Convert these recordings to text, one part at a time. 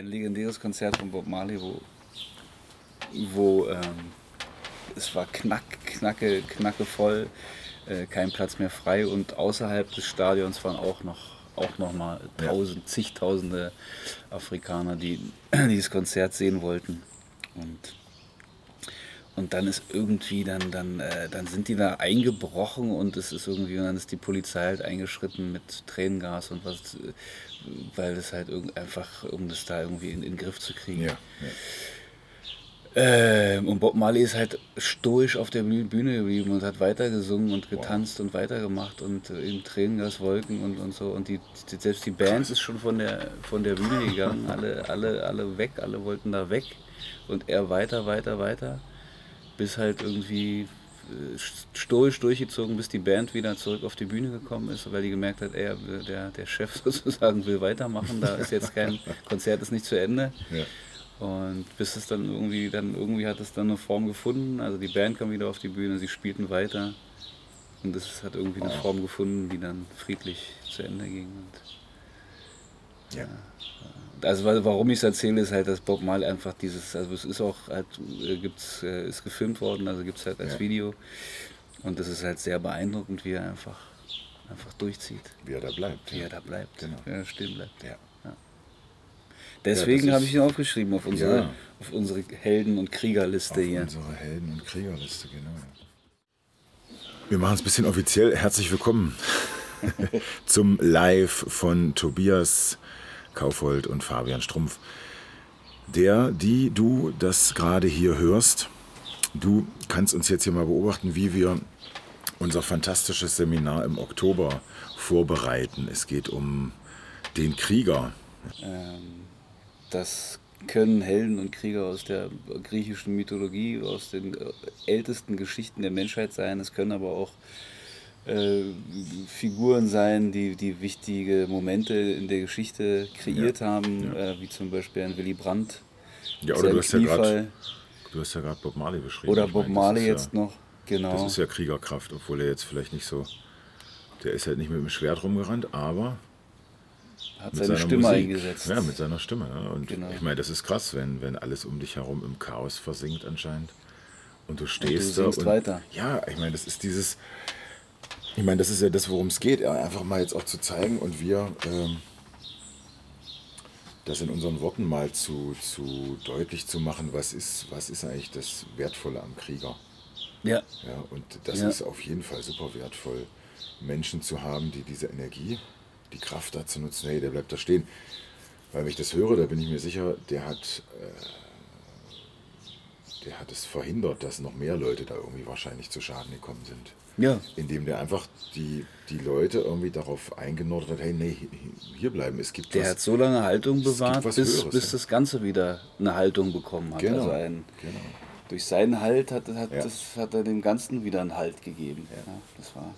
ein legendäres Konzert von Bob Marley, wo, wo ähm, es war knack, knacke, knacke voll, äh, kein Platz mehr frei und außerhalb des Stadions waren auch noch auch noch mal tausend, zigtausende Afrikaner, die dieses Konzert sehen wollten. Und, und dann ist irgendwie, dann, dann, äh, dann sind die da eingebrochen und es ist irgendwie, und dann ist die Polizei halt eingeschritten mit Tränengas und was, weil das halt einfach, um das da irgendwie in, in den Griff zu kriegen. Ja, ja. Ähm, und Bob Marley ist halt stoisch auf der Bühne geblieben und hat weitergesungen und getanzt wow. und weitergemacht und äh, in Tränengaswolken und, und so. Und die, die, selbst die Band ist schon von der, von der Bühne gegangen, alle, alle, alle weg, alle wollten da weg. Und er weiter, weiter, weiter, bis halt irgendwie äh, stoisch durchgezogen, bis die Band wieder zurück auf die Bühne gekommen ist, weil die gemerkt hat, ey, der, der Chef sozusagen will weitermachen, da ist jetzt kein Konzert, ist nicht zu Ende. Ja. Und bis es dann irgendwie, dann irgendwie hat es dann eine Form gefunden. Also die Band kam wieder auf die Bühne, sie spielten weiter. Und es hat irgendwie eine Form gefunden, die dann friedlich zu Ende ging. Und, ja. Also warum ich es erzähle, ist halt, dass Bob Marley einfach dieses, also es ist auch halt, äh, gibt's, äh, ist gefilmt worden, also gibt es halt als ja. Video. Und das ist halt sehr beeindruckend, wie er einfach, einfach durchzieht. Wie er da bleibt. Wie ja. er da bleibt, genau. wie er stehen bleibt. Ja. Deswegen ja, habe ich ihn aufgeschrieben auf unsere, auf unsere Helden- und Kriegerliste auf hier. Unsere Helden- und Kriegerliste, genau. Wir machen es ein bisschen offiziell. Herzlich willkommen zum Live von Tobias Kaufold und Fabian Strumpf. Der, die du das gerade hier hörst, du kannst uns jetzt hier mal beobachten, wie wir unser fantastisches Seminar im Oktober vorbereiten. Es geht um den Krieger. Ähm, das können Helden und Krieger aus der griechischen Mythologie, aus den äh, ältesten Geschichten der Menschheit sein. Es können aber auch äh, Figuren sein, die, die wichtige Momente in der Geschichte kreiert ja, haben, ja. Äh, wie zum Beispiel ein Willy Brandt. Ja, oder du hast ja, grad, du hast ja gerade Bob Marley beschrieben. Oder Bob meine, Marley jetzt noch, genau. Das ist ja Kriegerkraft, obwohl er jetzt vielleicht nicht so, der ist halt nicht mit dem Schwert rumgerannt, aber hat seine Stimme Musik. eingesetzt. Ja, mit seiner Stimme. Ja. Und genau. ich meine, das ist krass, wenn, wenn alles um dich herum im Chaos versinkt anscheinend. Und du stehst und du da. Und, weiter. Ja, ich meine, das ist dieses. Ich meine, das ist ja das, worum es geht, einfach mal jetzt auch zu zeigen und wir ähm, das in unseren Worten mal zu, zu deutlich zu machen, was ist, was ist eigentlich das Wertvolle am Krieger. Ja. ja und das ja. ist auf jeden Fall super wertvoll, Menschen zu haben, die diese Energie die Kraft dazu nutzen, hey, der bleibt da stehen. Weil wenn ich das höre, da bin ich mir sicher, der hat, äh, der hat es verhindert, dass noch mehr Leute da irgendwie wahrscheinlich zu Schaden gekommen sind. Ja. Indem der einfach die, die Leute irgendwie darauf eingenordet hat, hey, nee, hier bleiben, es gibt Der was, hat so lange Haltung bewahrt, bis, Höheres, bis ja. das Ganze wieder eine Haltung bekommen hat. Genau, also ein, genau. Durch seinen Halt hat, hat, ja. das, hat er dem Ganzen wieder einen Halt gegeben. Ja. das war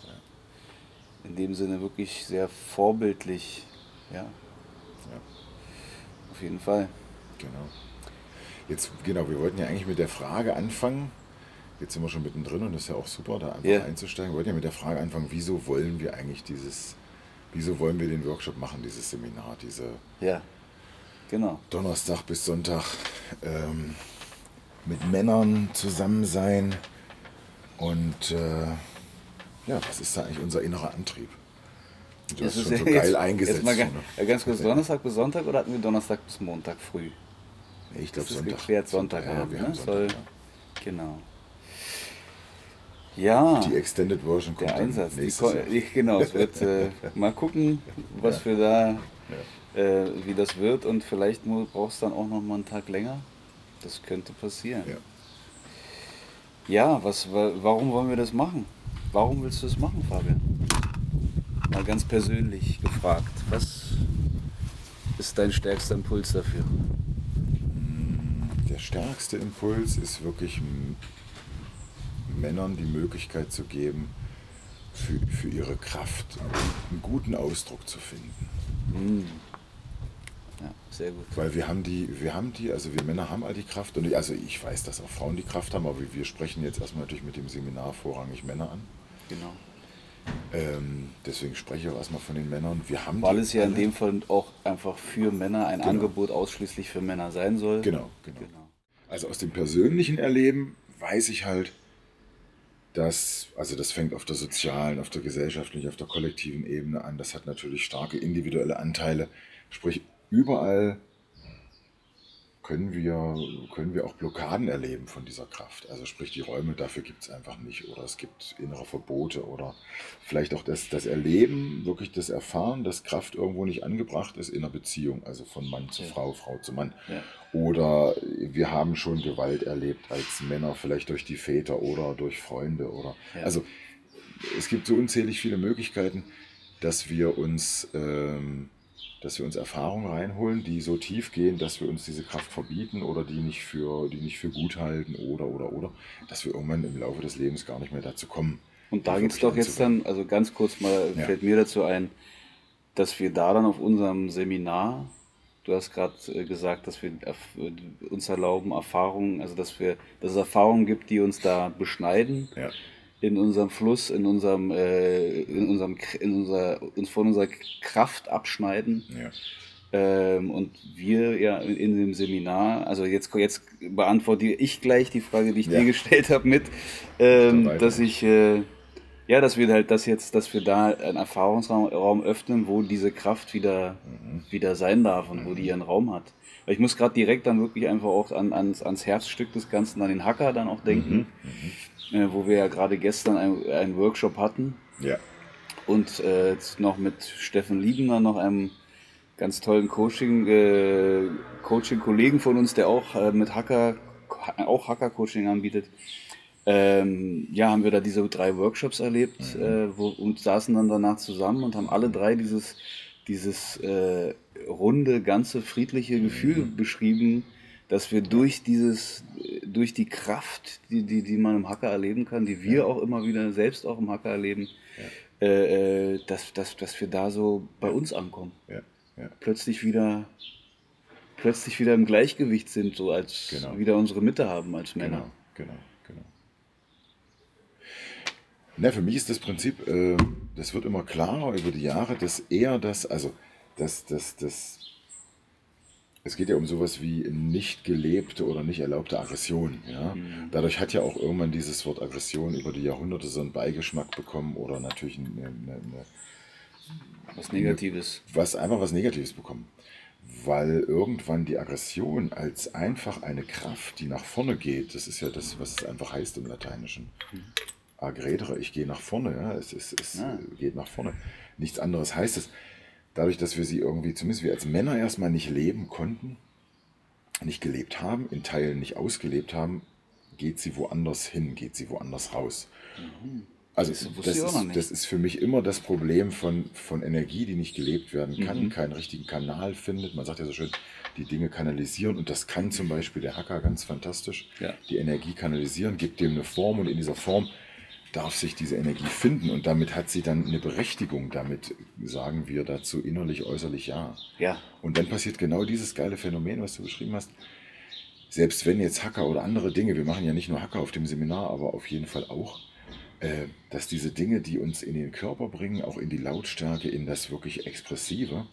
in dem Sinne wirklich sehr vorbildlich. Ja. ja. Auf jeden Fall. Genau. Jetzt, genau, wir wollten ja eigentlich mit der Frage anfangen. Jetzt sind wir schon mittendrin und das ist ja auch super, da einfach yeah. einzusteigen. Wir wollten ja mit der Frage anfangen, wieso wollen wir eigentlich dieses, wieso wollen wir den Workshop machen, dieses Seminar, diese ja. genau. Donnerstag bis Sonntag ähm, mit Männern zusammen sein und äh, ja, was ist da eigentlich unser innerer Antrieb? Du hast schon so geil jetzt, eingesetzt. Jetzt mal ne? ganz kurz, Donnerstag bis Sonntag oder hatten wir Donnerstag bis Montag früh? Ich glaube Sonntag. geklärt, Sonntag, Sonntag haben, wir ne? haben Sonntag, Soll, ja. Genau. Ja. Die Extended Version kommt Der Einsatz. Genau, es wird äh, mal gucken, was ja. wir da, ja. äh, wie das wird und vielleicht brauchst du dann auch noch mal einen Tag länger. Das könnte passieren. Ja. Ja, was, warum wollen wir das machen? Warum willst du das machen, Fabian? Mal ganz persönlich gefragt. Was ist dein stärkster Impuls dafür? Stärkste Impuls ist wirklich Männern die Möglichkeit zu geben, für, für ihre Kraft einen guten Ausdruck zu finden. Mhm. Ja, sehr gut. Weil wir haben die, wir haben die, also wir Männer haben all die Kraft und ich, also ich weiß, dass auch Frauen die Kraft haben, aber wir sprechen jetzt erstmal natürlich mit dem Seminar vorrangig Männer an. Genau. Ähm, deswegen spreche ich auch erstmal von den Männern. Wir haben Weil es ja in alle- dem Fall auch einfach für Männer ein Genau. Angebot ausschließlich für Männer sein soll. Genau, genau. Genau. Also aus dem persönlichen Erleben weiß ich halt, dass, also das fängt auf der sozialen, auf der gesellschaftlichen, auf der kollektiven Ebene an. Das hat natürlich starke individuelle Anteile. Sprich, überall können wir, können wir auch Blockaden erleben von dieser Kraft. Also sprich, die Räume dafür gibt es einfach nicht. Oder es gibt innere Verbote oder vielleicht auch das, das Erleben, wirklich das Erfahren, dass Kraft irgendwo nicht angebracht ist in einer Beziehung, also von Mann zu Ja. Frau, Frau zu Mann. Ja. Oder wir haben schon Gewalt erlebt als Männer, vielleicht durch die Väter oder durch Freunde. Oder Ja. also es gibt so unzählig viele Möglichkeiten, dass wir uns, ähm, dass wir uns Erfahrungen reinholen, die so tief gehen, dass wir uns diese Kraft verbieten oder die nicht für, die nicht für gut halten oder oder oder, dass wir irgendwann im Laufe des Lebens gar nicht mehr dazu kommen. Und da geht es doch jetzt dann, also ganz kurz mal Ja. fällt mir dazu ein, dass wir da dann auf unserem Seminar, du hast gerade äh, gesagt, dass wir uns erlauben, Erfahrungen, also dass wir, dass es Erfahrungen gibt, die uns da beschneiden Ja, in unserem Fluss, in unserem, äh, in unserem, in unser, uns von unserer Kraft abschneiden. ja, Ähm, und wir ja in dem Seminar, also jetzt, jetzt beantworte ich gleich die Frage, die ich Ja. dir gestellt habe, mit, ähm, dass ich, äh, ja, dass wir halt das jetzt, dass wir da einen Erfahrungsraum Raum öffnen, wo diese Kraft wieder, Mhm. wieder sein darf und wo die ihren Raum hat. Weil ich muss gerade direkt dann wirklich einfach auch an, ans, ans Herzstück des Ganzen, an den Hacker dann auch denken, Mhm. Äh, wo wir ja gerade gestern ein- einen Workshop hatten. Ja, und äh, jetzt noch mit Steffen Liebener, noch einem ganz tollen Coaching, äh, Coaching-Kollegen von uns, der auch äh, mit Hacker, auch Hacker-Coaching anbietet. Ähm, ja, haben wir da diese drei Workshops erlebt äh, wo, und saßen dann danach zusammen und haben alle drei dieses, dieses äh, runde, ganze, friedliche Gefühl beschrieben, dass wir durch dieses, durch die Kraft, die, die, die man im Hacker erleben kann, die wir auch immer wieder selbst auch im Hacker erleben, äh, äh, dass, dass, dass wir da so bei uns ankommen. ja, ja. Plötzlich wieder, plötzlich wieder im Gleichgewicht sind, so als Genau. wieder unsere Mitte haben als Männer. Genau, genau, genau. Na, für mich ist das Prinzip, äh, das wird immer klarer über die Jahre, dass eher das, also das, das, das, es geht ja um sowas wie nicht gelebte oder nicht erlaubte Aggression. Ja? Mhm. Dadurch hat ja auch irgendwann dieses Wort Aggression über die Jahrhunderte so einen Beigeschmack bekommen oder natürlich eine, eine, eine Was Negatives. was einfach was Negatives bekommen. Weil irgendwann die Aggression als einfach eine Kraft, die nach vorne geht, das ist ja das, was es einfach heißt im Lateinischen. Agredere, ich gehe nach vorne, ja, es, ist, es Ah. geht nach vorne. Nichts anderes heißt es. Dadurch, dass wir sie irgendwie, zumindest wir als Männer erstmal nicht leben konnten, nicht gelebt haben, in Teilen nicht ausgelebt haben, geht sie woanders hin, geht sie woanders raus. Also Das ist, das ist für mich immer das Problem von, von Energie, die nicht gelebt werden kann, Mhm. keinen richtigen Kanal findet. Man sagt ja so schön, die Dinge kanalisieren und das kann zum Beispiel der Hacker ganz fantastisch. Ja. Die Energie kanalisieren, gibt dem eine Form und in dieser Form darf sich diese Energie finden und damit hat sie dann eine Berechtigung. Damit sagen wir dazu innerlich, äußerlich ja. Ja, Und dann passiert genau dieses geile Phänomen, was du beschrieben hast. Selbst wenn jetzt Hacker oder andere Dinge, wir machen ja nicht nur Hacker auf dem Seminar, aber auf jeden Fall auch, äh, dass diese Dinge, die uns in den Körper bringen, auch in die Lautstärke, in das wirklich Expressive,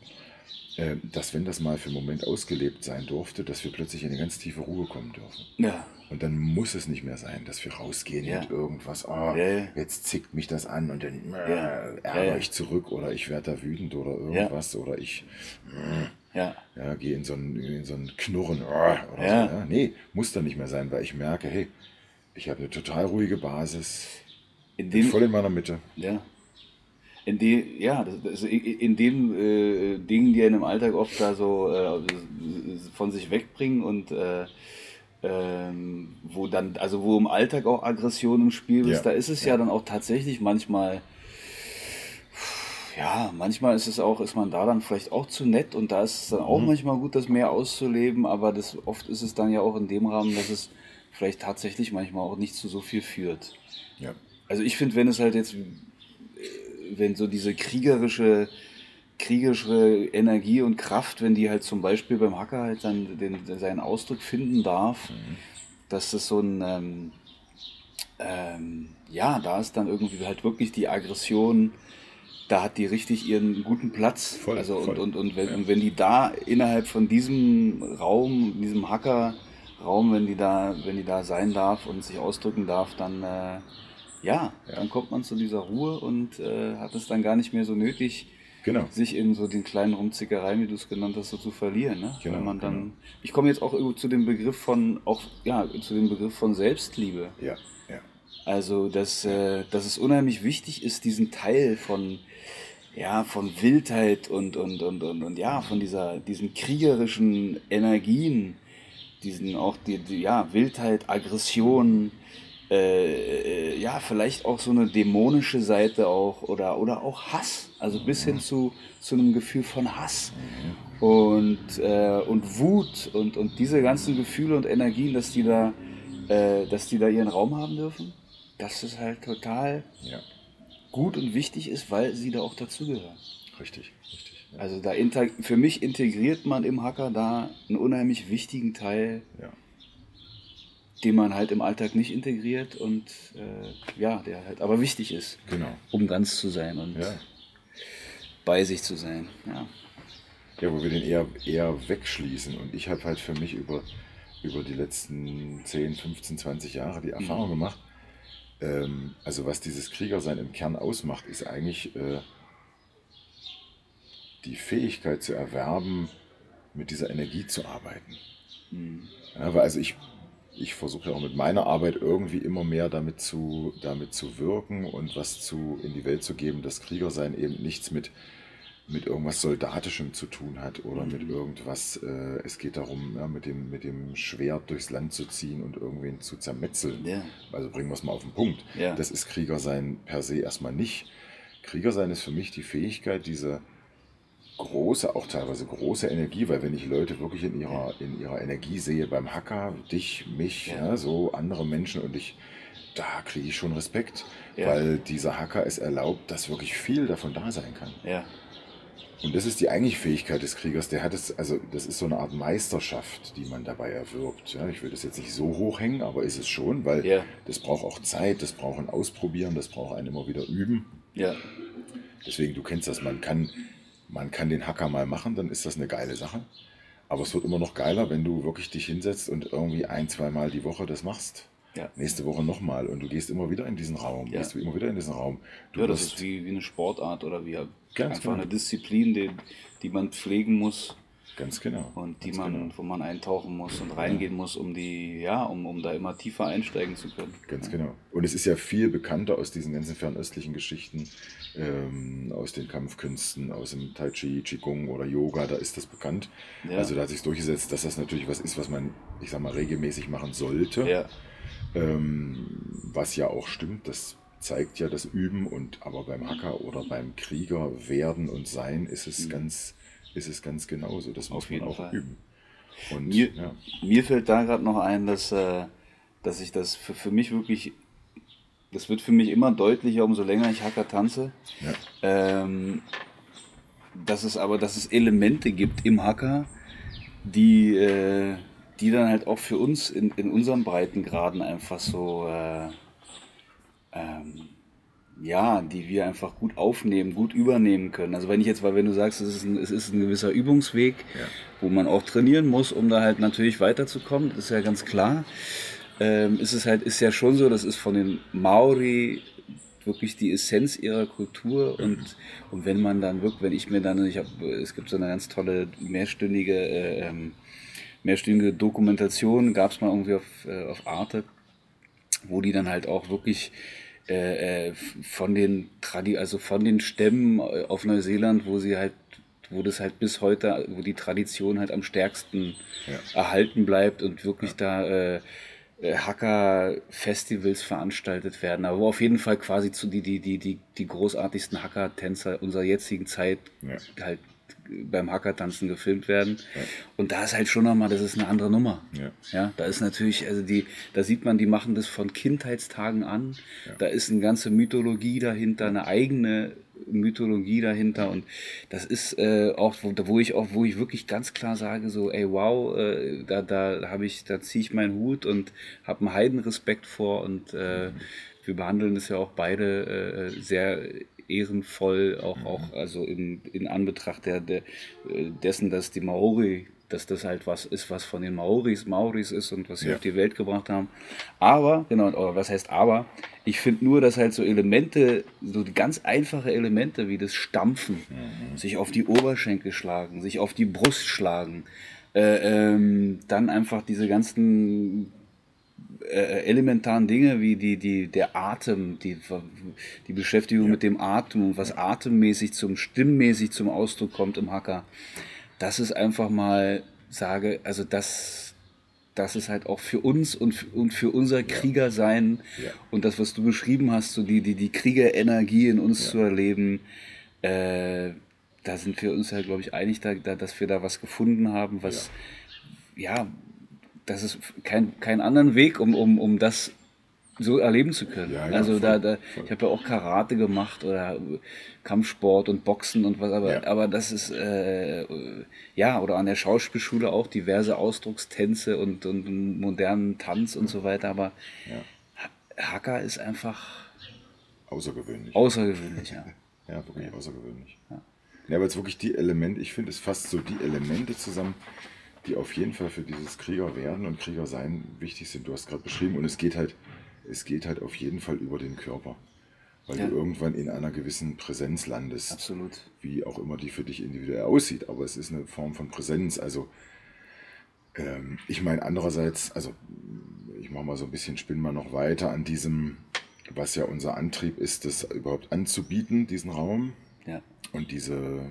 äh, dass wenn das mal für einen Moment ausgelebt sein durfte, dass wir plötzlich in eine ganz tiefe Ruhe kommen dürfen. ja, Und dann muss es nicht mehr sein, dass wir rausgehen Ja. mit irgendwas, oh, Ja, jetzt zickt mich das an und dann äh, Ja. ärgere ich zurück oder ich werde da wütend oder irgendwas oder ich ja, ja, gehe in so ein, in so ein Knurren oder Ja. so. Ja. Nee, muss dann nicht mehr sein, weil ich merke, hey, ich habe eine total ruhige Basis, in bin dem, voll in meiner Mitte. ja, in dem, ja, das, in den äh, Dingen, die einen im Alltag oft da so äh, von sich wegbringen und äh, ähm, wo dann, also wo im Alltag auch Aggression im Spiel ist, Ja. da ist es ja. dann auch tatsächlich manchmal, ja, manchmal ist es auch, ist man da dann vielleicht auch zu nett und da ist es dann Mhm. auch manchmal gut, das mehr auszuleben, aber das oft ist es dann ja auch in dem Rahmen, dass es vielleicht tatsächlich manchmal auch nicht zu so viel führt. Ja. Also ich finde, wenn es halt jetzt, äh, wenn so diese kriegerische, kriegerische Energie und Kraft, wenn die halt zum Beispiel beim Hacker halt dann den, seinen Ausdruck finden darf, dass das so ein, ähm, ähm, ja, da ist dann irgendwie halt wirklich die Aggression, da hat die richtig ihren guten Platz. Voll, also voll. Und, und, und, wenn, ja. und wenn die da innerhalb von diesem Raum, diesem Hacker-Raum, wenn die da, wenn die da sein darf und sich ausdrücken darf, dann äh, ja, ja, dann kommt man zu dieser Ruhe und äh, hat es dann gar nicht mehr so nötig, genau. sich in so den kleinen Rumzickereien, wie du es genannt hast, so zu verlieren. Ne? Genau, Wenn man dann, genau. Ich komme jetzt auch zu dem Begriff von, auch, ja, zu dem Begriff von Selbstliebe. Ja, ja. Also, dass, äh, dass es unheimlich wichtig ist, diesen Teil von, ja, von Wildheit und, und, und, und, und ja, von dieser, diesen kriegerischen Energien, diesen auch die, die ja, Wildheit, Aggression, äh, äh, ja, vielleicht auch so eine dämonische Seite auch oder, oder auch Hass, also bis hin zu, zu einem Gefühl von Hass und, äh, und Wut und, und diese ganzen Gefühle und Energien, dass die da, äh, dass die da ihren Raum haben dürfen, dass es halt total ja. gut und wichtig ist, weil sie da auch dazugehören. Richtig, richtig. Ja. Also da für mich integriert man im Hacker da einen unheimlich wichtigen Teil. Ja den man halt im Alltag nicht integriert und äh, ja, der halt aber wichtig ist, genau. um ganz zu sein und ja. bei sich zu sein. Ja. ja, wo wir den eher, eher wegschließen. Und ich habe halt für mich über, über die letzten 10, 15, 20 Jahre die Erfahrung mhm. gemacht, ähm, also was dieses Kriegersein im Kern ausmacht, ist eigentlich äh, die Fähigkeit zu erwerben, mit dieser Energie zu arbeiten. Mhm. Ja, weil also ich ich versuche ja auch mit meiner Arbeit irgendwie immer mehr damit zu, damit zu wirken und was zu, in die Welt zu geben, dass Kriegersein eben nichts mit, mit irgendwas Soldatischem zu tun hat oder mhm. mit irgendwas, äh, es geht darum, ja, mit, dem, mit dem Schwert durchs Land zu ziehen und irgendwen zu zermetzeln. Ja. Also bringen wir es mal auf den Punkt. Ja. Das ist Kriegersein per se erstmal nicht. Kriegersein ist für mich die Fähigkeit, diese, große, auch teilweise große Energie, weil wenn ich Leute wirklich in ihrer, in ihrer Energie sehe, beim Hacker, dich, mich, ja. Ja, so andere Menschen und ich, da kriege ich schon Respekt, ja. weil dieser Hacker es erlaubt, dass wirklich viel davon da sein kann. Ja. Und das ist die eigentliche Fähigkeit des Kriegers. Der hat es, also das ist so eine Art Meisterschaft, die man dabei erwirbt. Ja, ich will das jetzt nicht so hochhängen, aber ist es schon, weil ja. das braucht auch Zeit, das braucht ein Ausprobieren, das braucht ein immer wieder üben. Ja. Deswegen, du kennst das, man kann man kann den Hacker mal machen, dann ist das eine geile Sache. Aber es wird immer noch geiler, wenn du wirklich dich hinsetzt und irgendwie ein, zweimal die Woche das machst. Ja. Nächste Woche nochmal und du gehst immer wieder in diesen Raum. Ja. Gehst du immer wieder in diesen Raum. Du ja, das ist wie, wie eine Sportart oder wie einfach genau. eine Disziplin, die, die man pflegen muss. Ganz genau. Und die Ganz man, genau. wo man eintauchen muss und reingehen muss, um die, ja, um, um da immer tiefer einsteigen zu können. Ganz genau. Und es ist ja viel bekannter aus diesen ganzen fernöstlichen Geschichten, ähm, aus den Kampfkünsten, aus dem Tai Chi, Qigong oder Yoga, da ist das bekannt. Ja. Also da hat sich durchgesetzt, dass das natürlich was ist, was man, ich sag mal, regelmäßig machen sollte. Ja. Ähm, was ja auch stimmt, das zeigt ja das Üben und aber beim Hacker oder beim Krieger werden und sein ist es mhm. ganz ist es ganz genauso. Das muss man auch Fall. üben. Und, mir, ja. mir fällt da gerade noch ein, dass, äh, dass ich das für, für mich wirklich, das wird für mich immer deutlicher, umso länger ich Hacker tanze. Ja. Ähm, dass es aber, dass es Elemente gibt im Hacker, die, äh, die dann halt auch für uns in, in unseren Breitengraden einfach so äh, ähm, ja, die wir einfach gut aufnehmen, gut übernehmen können. Also wenn ich jetzt, weil wenn du sagst, es ist ein, es ist ein gewisser Übungsweg, ja. wo man auch trainieren muss, um da halt natürlich weiterzukommen, das ist ja ganz klar. Ähm, ist es halt, ist ja schon so, das ist von den Maori wirklich die Essenz ihrer Kultur mhm. und, und wenn man dann wirklich, wenn ich mir dann, ich habe, es gibt so eine ganz tolle mehrstündige, äh, ähm, mehrstündige Dokumentation, gab es mal irgendwie auf, äh, auf Arte, wo die dann halt auch wirklich äh, äh, von den Tradi also von den Stämmen äh, auf Neuseeland, wo sie halt, wo das halt bis heute, wo die Tradition halt am stärksten ja. erhalten bleibt und wirklich ja. da äh, äh, Hacker-Festivals veranstaltet werden, aber wo auf jeden Fall quasi zu die, die, die, die, die großartigsten Hacker-Tänzer unserer jetzigen Zeit ja. halt beim Hackertanzen gefilmt werden. Ja. Und da ist halt schon nochmal, das ist eine andere Nummer. Ja. ja. Da ist natürlich, also die, da sieht man, die machen das von Kindheitstagen an. Ja. Da ist eine ganze Mythologie dahinter, eine eigene Mythologie dahinter und das ist äh, auch, wo, wo, ich auch, wo ich wirklich ganz klar sage, so, ey, wow, äh, da, da habe ich, da ziehe ich meinen Hut und habe einen Heidenrespekt vor und äh, wir behandeln das ja auch beide äh, sehr ehrenvoll, auch, mhm. auch also in, in Anbetracht der, der, äh, dessen, dass die Maori dass das halt was ist, was von den Maoris Maoris ist und was sie ja. auf die Welt gebracht haben. Aber, genau, oder was heißt aber? Ich finde nur, dass halt so Elemente, so die ganz einfache Elemente wie das Stampfen, mhm. sich auf die Oberschenkel schlagen, sich auf die Brust schlagen, äh, ähm, dann einfach diese ganzen äh, elementaren Dinge wie die, die, der Atem, die, die Beschäftigung ja. mit dem Atem, was atemmäßig zum, stimmmäßig zum Ausdruck kommt im Hacker das ist einfach mal sage, also das, das ist halt auch für uns und, für, und für unser Kriegersein ja. und das, was du beschrieben hast, so die, die, die Kriegerenergie in uns ja. zu erleben, äh, da sind wir uns ja, glaube ich, einig, da, da, dass wir da was gefunden haben, was, ja, ja das ist kein, kein anderen Weg, um, um, um das so erleben zu können. Ja, ja, also voll, da, da ich habe ja auch Karate gemacht oder Kampfsport und Boxen und was, aber, ja. aber das ist äh, ja oder an der Schauspielschule auch diverse Ausdruckstänze und, und modernen Tanz und so weiter. Aber Hacker ist einfach außergewöhnlich. Außergewöhnlich, ja. ja, wirklich außergewöhnlich. Ja. ja, aber jetzt wirklich die Elemente, ich finde es fast so die Elemente zusammen, die auf jeden Fall für dieses Krieger werden und Krieger sein wichtig sind. Du hast gerade beschrieben und es geht halt es geht halt auf jeden Fall über den Körper. Weil ja. du irgendwann in einer gewissen Präsenz landest. Absolut. Wie auch immer die für dich individuell aussieht. Aber es ist eine Form von Präsenz. Also, ähm, ich meine, andererseits, also, ich mache mal so ein bisschen, spinn mal noch weiter an diesem, was ja unser Antrieb ist, das überhaupt anzubieten, diesen Raum. Ja. Und diese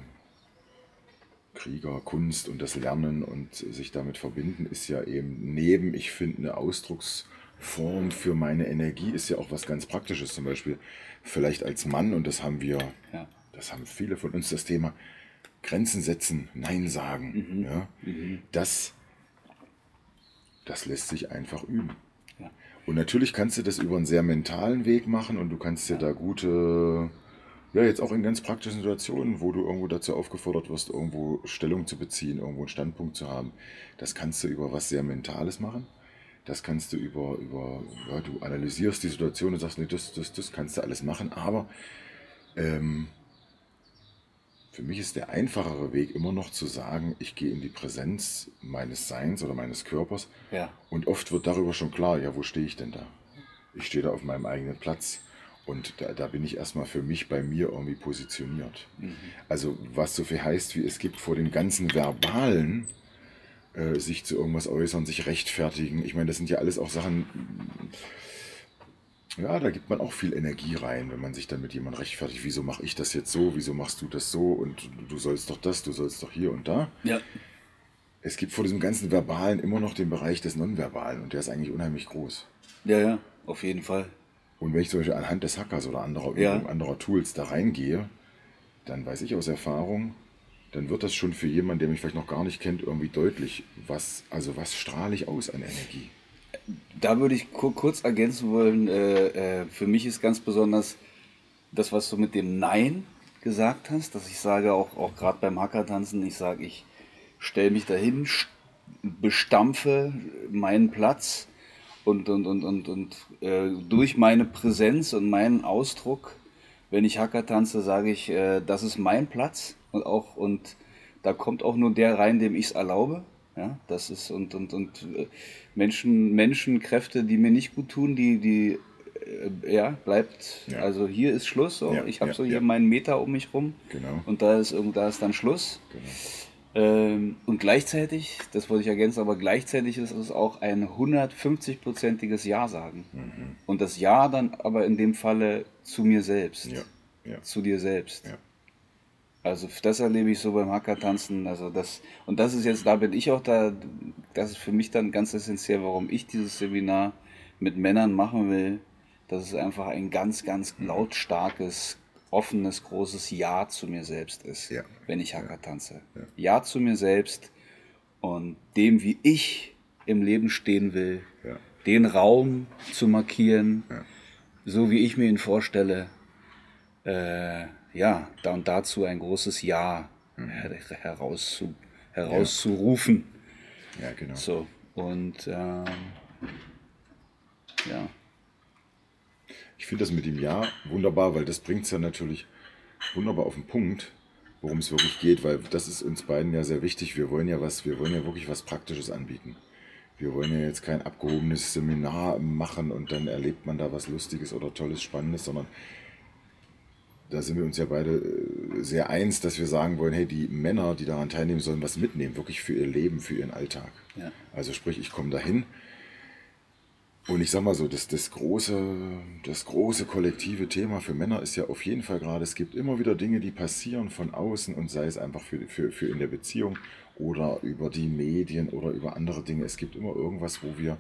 Krieger, Kunst und das Lernen und sich damit verbinden, ist ja eben neben, ich finde, eine Ausdrucks- Form für meine Energie ist ja auch was ganz Praktisches. Zum Beispiel vielleicht als Mann, und das haben wir, ja. das haben viele von uns, das Thema Grenzen setzen, Nein sagen. Mhm. Ja? Mhm. Das, das lässt sich einfach üben. Ja. Und natürlich kannst du das über einen sehr mentalen Weg machen und du kannst dir ja. da gute, ja, jetzt auch in ganz praktischen Situationen, wo du irgendwo dazu aufgefordert wirst, irgendwo Stellung zu beziehen, irgendwo einen Standpunkt zu haben. Das kannst du über was sehr Mentales machen. Das kannst du über, über ja, du analysierst die Situation und sagst, nee, das, das, das kannst du alles machen, aber ähm, für mich ist der einfachere Weg immer noch zu sagen, ich gehe in die Präsenz meines Seins oder meines Körpers. Ja. Und oft wird darüber schon klar, ja, wo stehe ich denn da? Ich stehe da auf meinem eigenen Platz. Und da, da bin ich erstmal für mich bei mir irgendwie positioniert. Mhm. Also was so viel heißt, wie es gibt vor dem ganzen Verbalen, äh, sich zu irgendwas äußern, sich rechtfertigen. Ich meine, das sind ja alles auch Sachen, ja, da gibt man auch viel Energie rein, wenn man sich dann mit jemandem rechtfertigt. Wieso mache ich das jetzt so? Wieso machst du das so? Und du sollst doch das, du sollst doch hier und da. Ja. Es gibt vor diesem ganzen Verbalen immer noch den Bereich des Nonverbalen und der ist eigentlich unheimlich groß. Ja, ja, auf jeden Fall. Und wenn ich zum Beispiel anhand des Hackers oder anderer ja. anderer Tools da reingehe, dann weiß ich aus Erfahrung, dann wird das schon für jemanden, der mich vielleicht noch gar nicht kennt, irgendwie deutlich, was, also was strahle ich aus an Energie. Da würde ich kurz ergänzen wollen, äh, äh, für mich ist ganz besonders das, was du mit dem Nein gesagt hast, dass ich sage, auch, auch gerade beim Hackertanzen, ich sage, ich stelle mich dahin, bestampfe meinen Platz und, und, und, und, und äh, durch meine Präsenz und meinen Ausdruck, wenn ich Hacker tanze, sage ich, äh, das ist mein Platz und auch und da kommt auch nur der rein, dem ich es erlaube. Ja, das ist und und und äh, Menschen Menschenkräfte, die mir nicht gut tun, die die äh, ja bleibt. Ja. Also hier ist Schluss. So. Ja, ich habe ja, so hier meinen Meter um mich rum. Genau. Und da ist da ist dann Schluss. Genau. Ähm, und gleichzeitig, das wollte ich ergänzen, aber gleichzeitig ist es auch ein 150-prozentiges Ja sagen. Mhm. Und das Ja dann aber in dem Falle zu mir selbst. Ja. Ja. Zu dir selbst. Ja. Also das erlebe ich so beim Hackertanzen. Also das, und das ist jetzt, da bin ich auch da, das ist für mich dann ganz essentiell, warum ich dieses Seminar mit Männern machen will. Das ist einfach ein ganz, ganz lautstarkes, offenes, großes Ja zu mir selbst ist, Ja. wenn ich Hacker tanze. Ja. ja zu mir selbst und dem, wie ich im Leben stehen will, Ja. den Raum zu markieren, so wie ich mir ihn vorstelle. Äh, ja, da und dazu ein großes Ja Mhm. her herauszu herauszurufen. Ja, genau. So, und ähm, ja, Ich finde das mit dem Ja wunderbar, weil das bringt es ja natürlich wunderbar auf den Punkt, worum es wirklich geht, weil das ist uns beiden ja sehr wichtig. Wir wollen ja was, wir wollen ja wirklich was Praktisches anbieten. Wir wollen ja jetzt kein abgehobenes Seminar machen und dann erlebt man da was Lustiges oder Tolles, Spannendes, sondern da sind wir uns ja beide äh, sehr eins, dass wir sagen wollen, hey, die Männer, die daran teilnehmen, sollen was mitnehmen, wirklich für ihr Leben, für ihren Alltag. Ja. Also sprich, ich komme dahin und ich sag mal so, das, das, große, das große kollektive Thema für Männer ist ja auf jeden Fall gerade, es gibt immer wieder Dinge, die passieren von außen und sei es einfach für, für, für in der Beziehung oder über die Medien oder über andere Dinge. Es gibt immer irgendwas, wo wir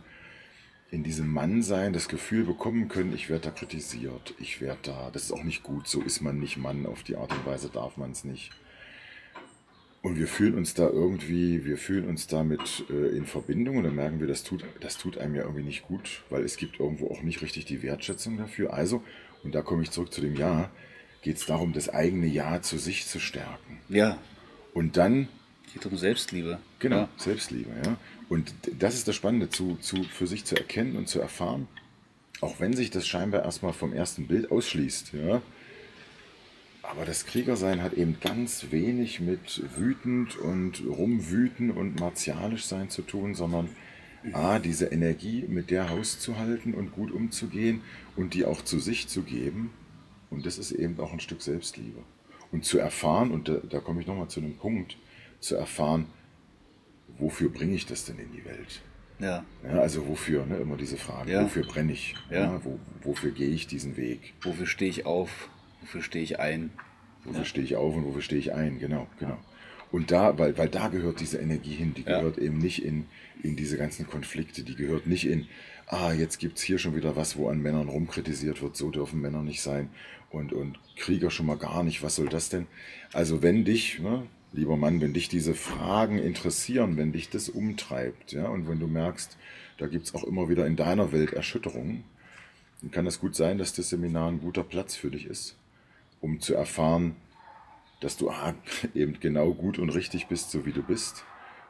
in diesem Mannsein das Gefühl bekommen können, ich werde da kritisiert, ich werde da, das ist auch nicht gut, so ist man nicht Mann, auf die Art und Weise darf man es nicht. Und wir fühlen uns da irgendwie, wir fühlen uns damit äh, in Verbindung und dann merken wir, das tut, das tut einem ja irgendwie nicht gut, weil es gibt irgendwo auch nicht richtig die Wertschätzung dafür. Also, und da komme ich zurück zu dem Ja, geht es darum, das eigene Ja zu sich zu stärken. ja, Und dann geht um Selbstliebe. Genau, Ja. Selbstliebe, ja. Und das ist das Spannende, zu, zu, für sich zu erkennen und zu erfahren, auch wenn sich das scheinbar erstmal vom ersten Bild ausschließt, ja. Aber das Kriegersein hat eben ganz wenig mit wütend und rumwüten und martialisch sein zu tun, sondern A, diese Energie mit der hauszuhalten und gut umzugehen und die auch zu sich zu geben. Und das ist eben auch ein Stück Selbstliebe. Und zu erfahren, und da, da komme ich nochmal zu einem Punkt, zu erfahren, wofür bringe ich das denn in die Welt? Ja, Ja, also wofür, ne, immer diese Frage, Ja. wofür brenne ich? Ja. wo, wofür gehe ich diesen Weg? wofür stehe ich auf? Wofür stehe ich ein? Wofür stehe ich auf und wofür stehe ich ein? Genau, genau. Und da, weil, weil da gehört diese Energie hin, die Ja. gehört eben nicht in, in diese ganzen Konflikte, die gehört nicht in, ah, jetzt gibt es hier schon wieder was, wo an Männern rumkritisiert wird, so dürfen Männer nicht sein und, und Krieger schon mal gar nicht, was soll das denn? Also wenn dich, ne, lieber Mann, wenn dich diese Fragen interessieren, wenn dich das umtreibt, ja, und wenn du merkst, da gibt es auch immer wieder in deiner Welt Erschütterungen, dann kann es gut sein, dass das Seminar ein guter Platz für dich ist um zu erfahren, dass du ah, eben genau gut und richtig bist, so wie du bist.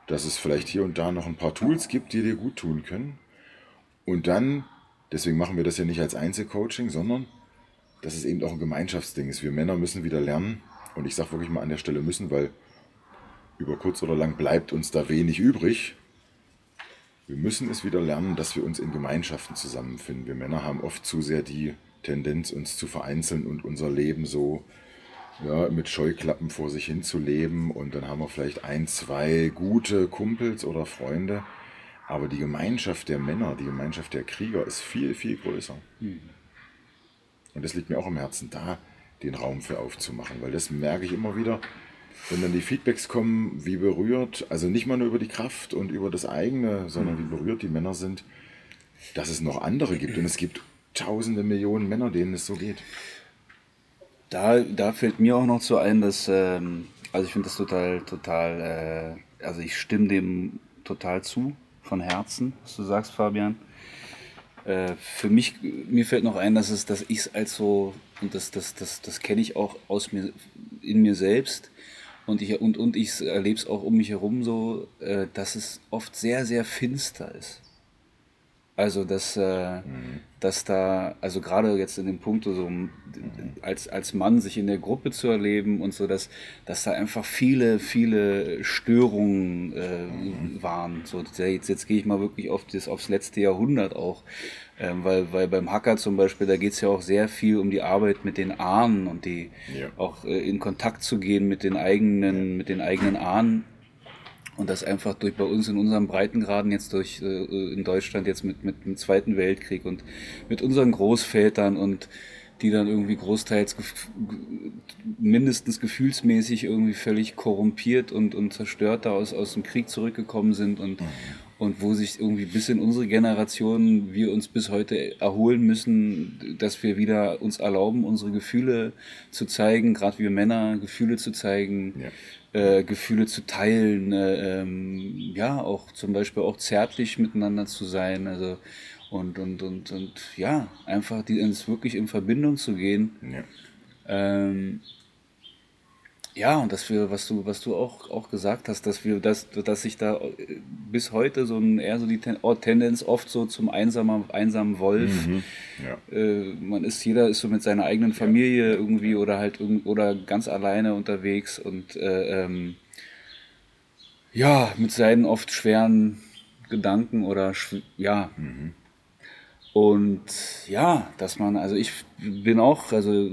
Dass es vielleicht hier und da noch ein paar Tools gibt, die dir gut tun können. Und dann, deswegen machen wir das ja nicht als Einzelcoaching, sondern dass es eben auch ein Gemeinschaftsding ist. Wir Männer müssen wieder lernen. Und ich sage wirklich mal an der Stelle müssen, weil über kurz oder lang bleibt uns da wenig übrig. Wir müssen es wieder lernen, dass wir uns in Gemeinschaften zusammenfinden. Wir Männer haben oft zu sehr die Tendenz, uns zu vereinzeln und unser Leben so ja, mit Scheuklappen vor sich hin zu leben. Und dann haben wir vielleicht ein, zwei gute Kumpels oder Freunde. Aber die Gemeinschaft der Männer, die Gemeinschaft der Krieger ist viel, viel größer. Und das liegt mir auch am Herzen, da den Raum für aufzumachen. Weil das merke ich immer wieder, wenn dann die Feedbacks kommen, wie berührt, also nicht mal nur über die Kraft und über das eigene, sondern wie berührt die Männer sind, dass es noch andere gibt. Und es gibt tausende Millionen Männer, denen es so geht. Da, da fällt mir auch noch zu ein, dass, ähm, also ich finde das total, total, äh, also ich stimme dem total zu, von Herzen, was du sagst, Fabian. Äh, für mich, mir fällt noch ein, dass es, dass ich es als so, und das, das, das, das kenne ich auch aus mir, in mir selbst, und ich, und, und ich erlebe es auch um mich herum so, äh, dass es oft sehr, sehr finster ist. Also, dass, äh, dass da, also gerade jetzt in dem Punkt, so um, als, als Mann sich in der Gruppe zu erleben und so, dass, dass da einfach viele, viele Störungen äh, waren. So, jetzt, jetzt gehe ich mal wirklich auf das, aufs letzte Jahrhundert auch. Ähm, weil, weil beim Hacker zum Beispiel, da geht es ja auch sehr viel um die Arbeit mit den Ahnen und die Ja. auch äh, in Kontakt zu gehen mit den eigenen, mit den eigenen Ahnen. Und das einfach durch bei uns in unserem Breitengraden jetzt durch äh, in Deutschland jetzt mit, mit dem Zweiten Weltkrieg und mit unseren Großvätern und die dann irgendwie großteils mindestens gefühlsmäßig irgendwie völlig korrumpiert und, und zerstört da aus, aus dem Krieg zurückgekommen sind und, und wo sich irgendwie bis in unsere Generation wir uns bis heute erholen müssen, dass wir wieder uns erlauben, unsere Gefühle zu zeigen, gerade wir Männer Gefühle zu zeigen, ja. äh, Gefühle zu teilen, äh, ähm, ja, auch zum Beispiel auch zärtlich miteinander zu sein, also und, und, und, und ja, einfach die, ins wirklich in Verbindung zu gehen. Ja. Ähm, ja, und dass wir, was du, was du auch, auch gesagt hast, dass wir, dass, dass sich da äh, bis heute so ein, eher so die oh, Tendenz oft so zum einsamer, einsamen Wolf. Mhm. Ja. Äh, man ist, jeder ist so mit seiner eigenen Familie irgendwie oder halt oder ganz alleine unterwegs und äh, ähm, ja, mit seinen oft schweren Gedanken oder ja. Mhm. Und ja, dass man, also ich bin auch, also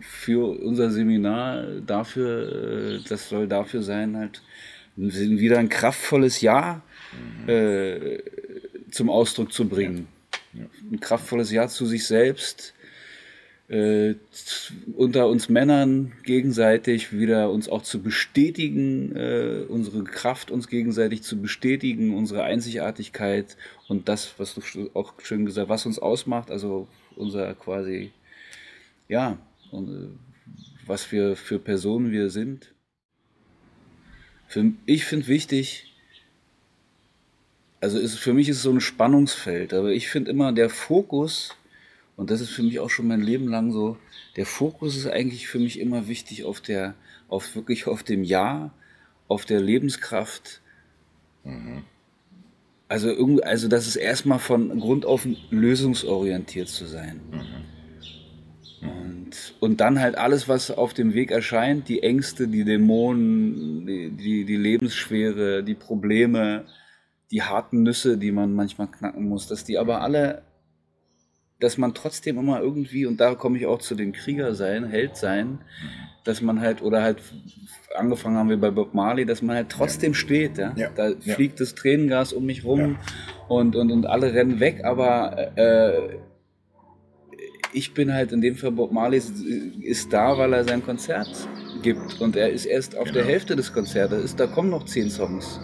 für unser Seminar dafür, äh, das soll dafür sein, halt wieder ein kraftvolles Ja mhm. äh, zum Ausdruck zu bringen. Ja. Ja. Ein kraftvolles Ja zu sich selbst, äh, unter uns Männern gegenseitig wieder uns auch zu bestätigen, äh, unsere Kraft uns gegenseitig zu bestätigen, unsere Einzigartigkeit und das, was du auch schön gesagt hast, was uns ausmacht, also unser quasi, ja, und, äh, was wir für Personen wir sind. Für, ich finde wichtig, also ist, für mich ist es so ein Spannungsfeld, aber ich finde immer der Fokus, und das ist für mich auch schon mein Leben lang so, der Fokus ist eigentlich für mich immer wichtig auf der, auf wirklich auf dem Ja, auf der Lebenskraft. Mhm. Also, irgendwie, also das ist erstmal von Grund auf lösungsorientiert zu sein. Mhm. Und, und dann halt alles, was auf dem Weg erscheint, die Ängste, die Dämonen, die, die, die Lebensschwere, die Probleme, die harten Nüsse, die man manchmal knacken muss, dass die aber alle dass man trotzdem immer irgendwie, und da komme ich auch zu dem Krieger sein, Held sein, dass man halt, oder halt, angefangen haben wir bei Bob Marley, dass man halt trotzdem steht. Ja? ja. Da ja. fliegt das Tränengas um mich rum ja. und, und, und alle rennen weg, aber äh, ich bin halt in dem Fall, Bob Marley ist, ist, da, weil er sein Konzert gibt und er ist erst auf genau. der Hälfte des Konzertes, da kommen noch zehn Songs.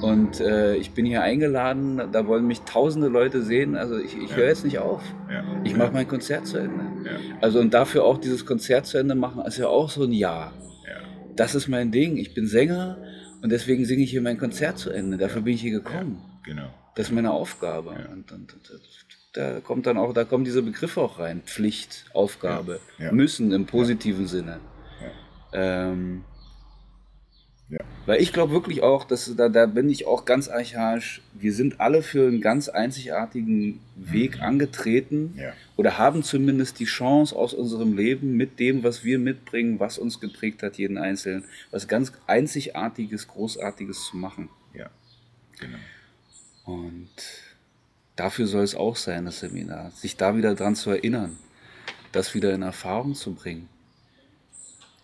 Und äh, ich bin hier eingeladen, da wollen mich tausende Leute sehen. Also ich, ich ja. höre jetzt nicht auf. Ja. Ich mache mein Konzert zu Ende. Ja. Also und dafür auch dieses Konzert zu Ende machen, ist ja auch so ein Ja. Das ist mein Ding. Ich bin Sänger und deswegen singe ich hier mein Konzert zu Ende. Dafür bin ich hier gekommen. Genau. Das ist meine Aufgabe. Und, und, und, da kommt dann auch, da kommen diese Begriffe auch rein. Pflicht, Aufgabe, müssen im positiven Sinne. Ähm, ja. Weil ich glaube wirklich auch, dass da, da bin ich auch ganz archaisch. Wir sind alle für einen ganz einzigartigen Weg mhm. angetreten ja. oder haben zumindest die Chance aus unserem Leben mit dem, was wir mitbringen, was uns geprägt hat, jeden Einzelnen, was ganz Einzigartiges, Großartiges zu machen. Ja, genau. Und dafür soll es auch sein, das Seminar, sich da wieder dran zu erinnern, das wieder in Erfahrung zu bringen.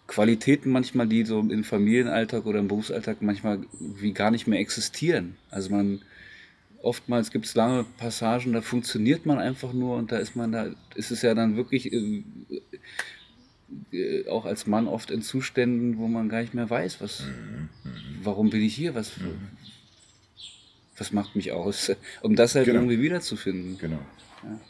Qualitäten manchmal, die so im Familienalltag oder im Berufsalltag manchmal wie gar nicht mehr existieren. Also man oftmals gibt es lange Passagen, da funktioniert man einfach nur und da ist man da, ist es ja dann wirklich äh, äh, auch als Mann oft in Zuständen, wo man gar nicht mehr weiß, was, mhm. warum bin ich hier, was, mhm. Was macht mich aus, um das halt genau. irgendwie wiederzufinden. Genau. Ja.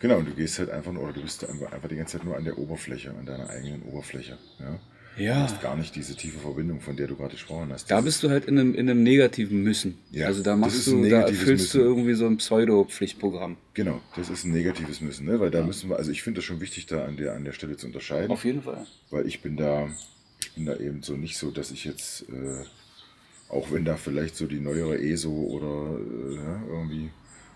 Genau, und du gehst halt einfach nur, oder du bist einfach die ganze Zeit nur an der Oberfläche, an deiner eigenen Oberfläche. Ja. Ja. Du hast gar nicht diese tiefe Verbindung, von der du gerade gesprochen hast. Da bist du halt in einem, in einem negativen Müssen. Ja, also da machst du, da erfüllst Müssen. du irgendwie so ein Pseudo-Pflichtprogramm. Genau, das ist ein negatives Müssen, ne? Weil da ja. müssen wir, also ich finde das schon wichtig, da an der, an der Stelle zu unterscheiden. Auf jeden Fall. Weil ich bin da, ich bin da eben so nicht so, dass ich jetzt, äh, auch wenn da vielleicht so die neuere ESO oder äh, irgendwie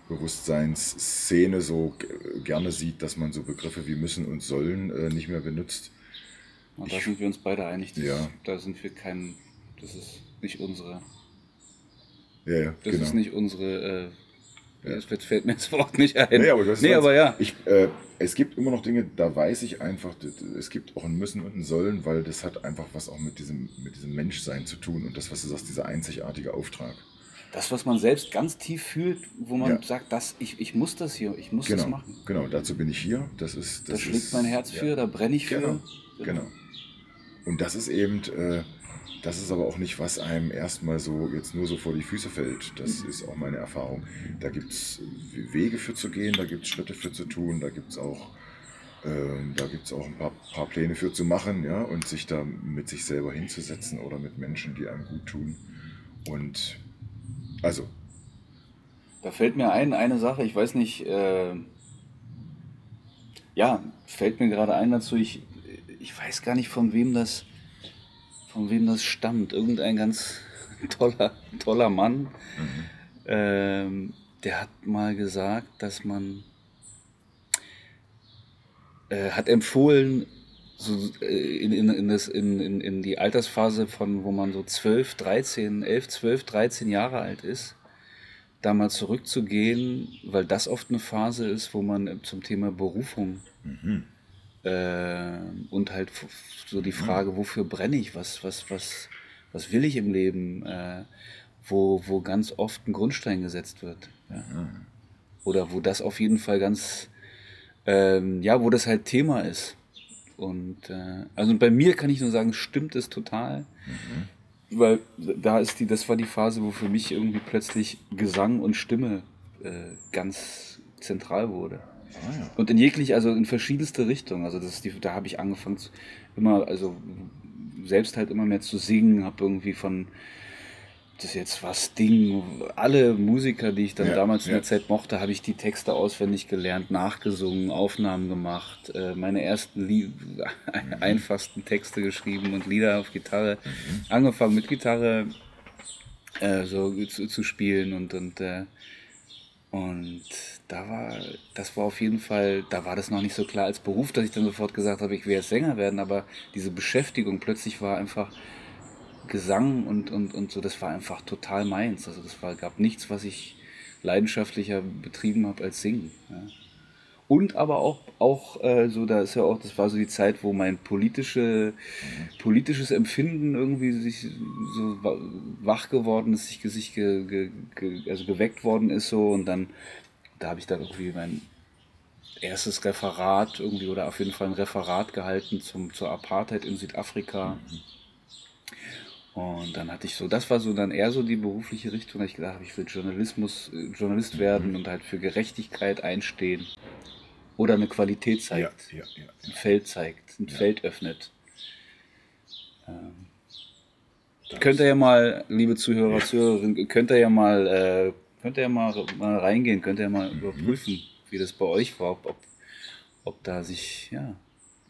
Bewusstseinsszene so gerne sieht, dass man so Begriffe wie müssen und sollen äh, nicht mehr benutzt. Und da ich, sind wir uns beide einig. Das, ja. Da sind wir kein, das ist nicht unsere. Ja, ja, das genau. ist nicht unsere. Äh, Jetzt fällt mir das Wort nicht ein. Nee, aber, das nee, aber ja. Ich, äh, es gibt immer noch Dinge, da weiß ich einfach, es gibt auch ein Müssen und ein Sollen, weil das hat einfach was auch mit diesem, mit diesem Menschsein zu tun und das, was du sagst, dieser einzigartige Auftrag das, was man selbst ganz tief fühlt, wo man ja. sagt, das, ich, ich muss das hier, ich muss genau, das machen. Genau, dazu bin ich hier. Das ist, das da schlägt mein Herz für, ja. da brenne ich für. Genau, genau. Und das ist eben, äh, Das ist aber auch nicht, was einem erstmal so jetzt nur so vor die Füße fällt. Das ist auch meine Erfahrung. Da gibt es Wege für zu gehen, da gibt es Schritte für zu tun, da gibt es auch, ähm, da gibt's auch ein paar, paar Pläne für zu machen ja, und sich da mit sich selber hinzusetzen oder mit Menschen, die einem gut tun. Und also. Da fällt mir ein, eine Sache, ich weiß nicht, äh, ja, fällt mir gerade ein dazu, ich, ich weiß gar nicht, von wem das von wem das stammt. Irgendein ganz toller, toller Mann, mhm. ähm, der hat mal gesagt, dass man äh, hat empfohlen, so äh, in, in, in, das, in, in, die Altersphase von, wo man so 12, 13, 11, 12, 13 Jahre alt ist, da mal zurückzugehen, weil das oft eine Phase ist, wo man zum Thema Berufung mhm. Äh, und halt so die Frage, wofür brenne ich, was, was, was, was will ich im Leben, äh, wo, wo ganz oft ein Grundstein gesetzt wird. Ja. Oder wo das auf jeden Fall ganz, ähm, ja, wo das halt Thema ist. Und äh, also bei mir kann ich nur sagen, stimmt es total. Mhm. Weil da ist die, das war die Phase, wo für mich irgendwie plötzlich Gesang und Stimme äh, ganz zentral wurde. Ja. Und in jeglich, also in verschiedenste Richtungen. Also das die, da habe ich angefangen zu, immer, also selbst halt immer mehr zu singen, habe irgendwie von das jetzt was Ding, alle Musiker, die ich dann ja, damals in der Zeit mochte, habe ich die Texte auswendig gelernt, nachgesungen, Aufnahmen gemacht, äh, meine ersten Lie mhm. einfachsten Texte geschrieben und Lieder auf Gitarre, mhm. angefangen mit Gitarre äh, so zu, zu, spielen und und äh, und da war, das war auf jeden Fall, da war das noch nicht so klar als Beruf, dass ich dann sofort gesagt habe, ich will jetzt Sänger werden, aber diese Beschäftigung plötzlich war einfach Gesang und, und, und so, das war einfach total meins. Also das war, gab nichts, was ich leidenschaftlicher betrieben habe als Singen. Ja. Und aber auch, auch äh, so, da ist ja auch, das war so die Zeit, wo mein politische, politisches Empfinden irgendwie sich so wach geworden ist, sich, sich ge, ge, ge, also geweckt worden ist so. Und dann, da habe ich dann irgendwie mein erstes Referat irgendwie oder auf jeden Fall ein Referat gehalten zum, zur Apartheid in Südafrika. Und dann hatte ich so, das war so dann eher so die berufliche Richtung, dass ich gedacht habe, ich will Journalismus, Journalist werden und halt für Gerechtigkeit einstehen oder eine Qualität zeigt, ja, ja, ja, ein Feld zeigt, ein Feld öffnet. Ähm, könnt ihr ja mal, liebe Zuhörer, Zuhörerinnen, könnt ihr ja mal, äh, könnt ihr ja mal, mal reingehen, könnt ihr ja mal mhm. überprüfen, wie das bei euch war, ob, ob da sich, ja,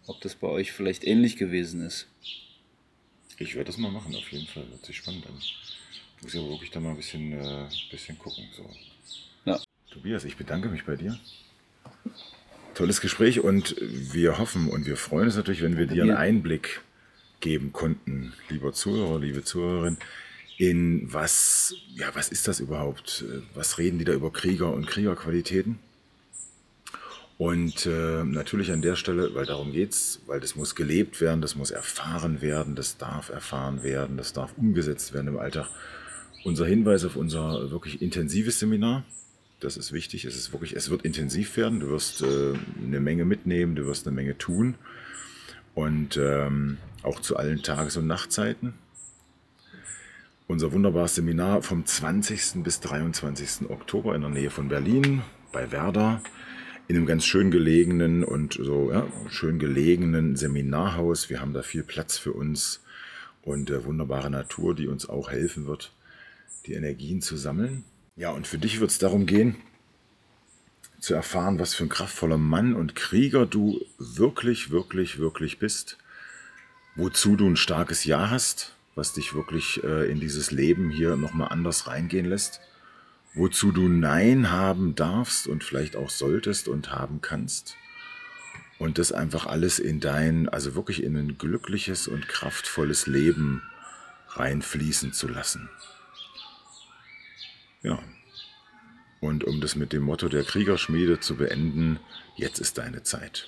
ob das bei euch vielleicht ähnlich gewesen ist. Ich werde das mal machen, auf jeden Fall. Hört sich spannend an. Ich muss ja wirklich da mal ein bisschen, äh, bisschen gucken. So. Ja. Tobias, ich bedanke mich bei dir tolles Gespräch und wir hoffen und wir freuen uns natürlich, wenn wir dir einen Einblick geben konnten, lieber Zuhörer, liebe Zuhörerin, in was, ja, was ist das überhaupt? Was reden die da über Krieger und Kriegerqualitäten? Und äh, natürlich an der Stelle, weil darum geht es, weil das muss gelebt werden, das muss erfahren werden, das darf erfahren werden, das darf umgesetzt werden im Alltag. Unser Hinweis auf unser wirklich intensives Seminar, das ist wichtig. Es ist wirklich, es wird intensiv werden. Du wirst äh, eine Menge mitnehmen, du wirst eine Menge tun. Und ähm, auch zu allen Tages- und Nachtzeiten. Unser wunderbares Seminar vom 20. bis 23. Oktober in der Nähe von Berlin bei Werder in einem ganz schön gelegenen und so ja, schön gelegenen Seminarhaus. Wir haben da viel Platz für uns und äh, wunderbare Natur, die uns auch helfen wird, die Energien zu sammeln. Ja, und für dich wird es darum gehen, zu erfahren, was für ein kraftvoller Mann und Krieger du wirklich, wirklich, wirklich bist, wozu du ein starkes Ja hast, was dich wirklich äh, in dieses Leben hier nochmal anders reingehen lässt, wozu du Nein haben darfst und vielleicht auch solltest und haben kannst. Und das einfach alles in dein, also wirklich in ein glückliches und kraftvolles Leben reinfließen zu lassen. Ja. Und um das mit dem Motto der Kriegerschmiede zu beenden, jetzt ist deine Zeit.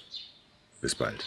Bis bald.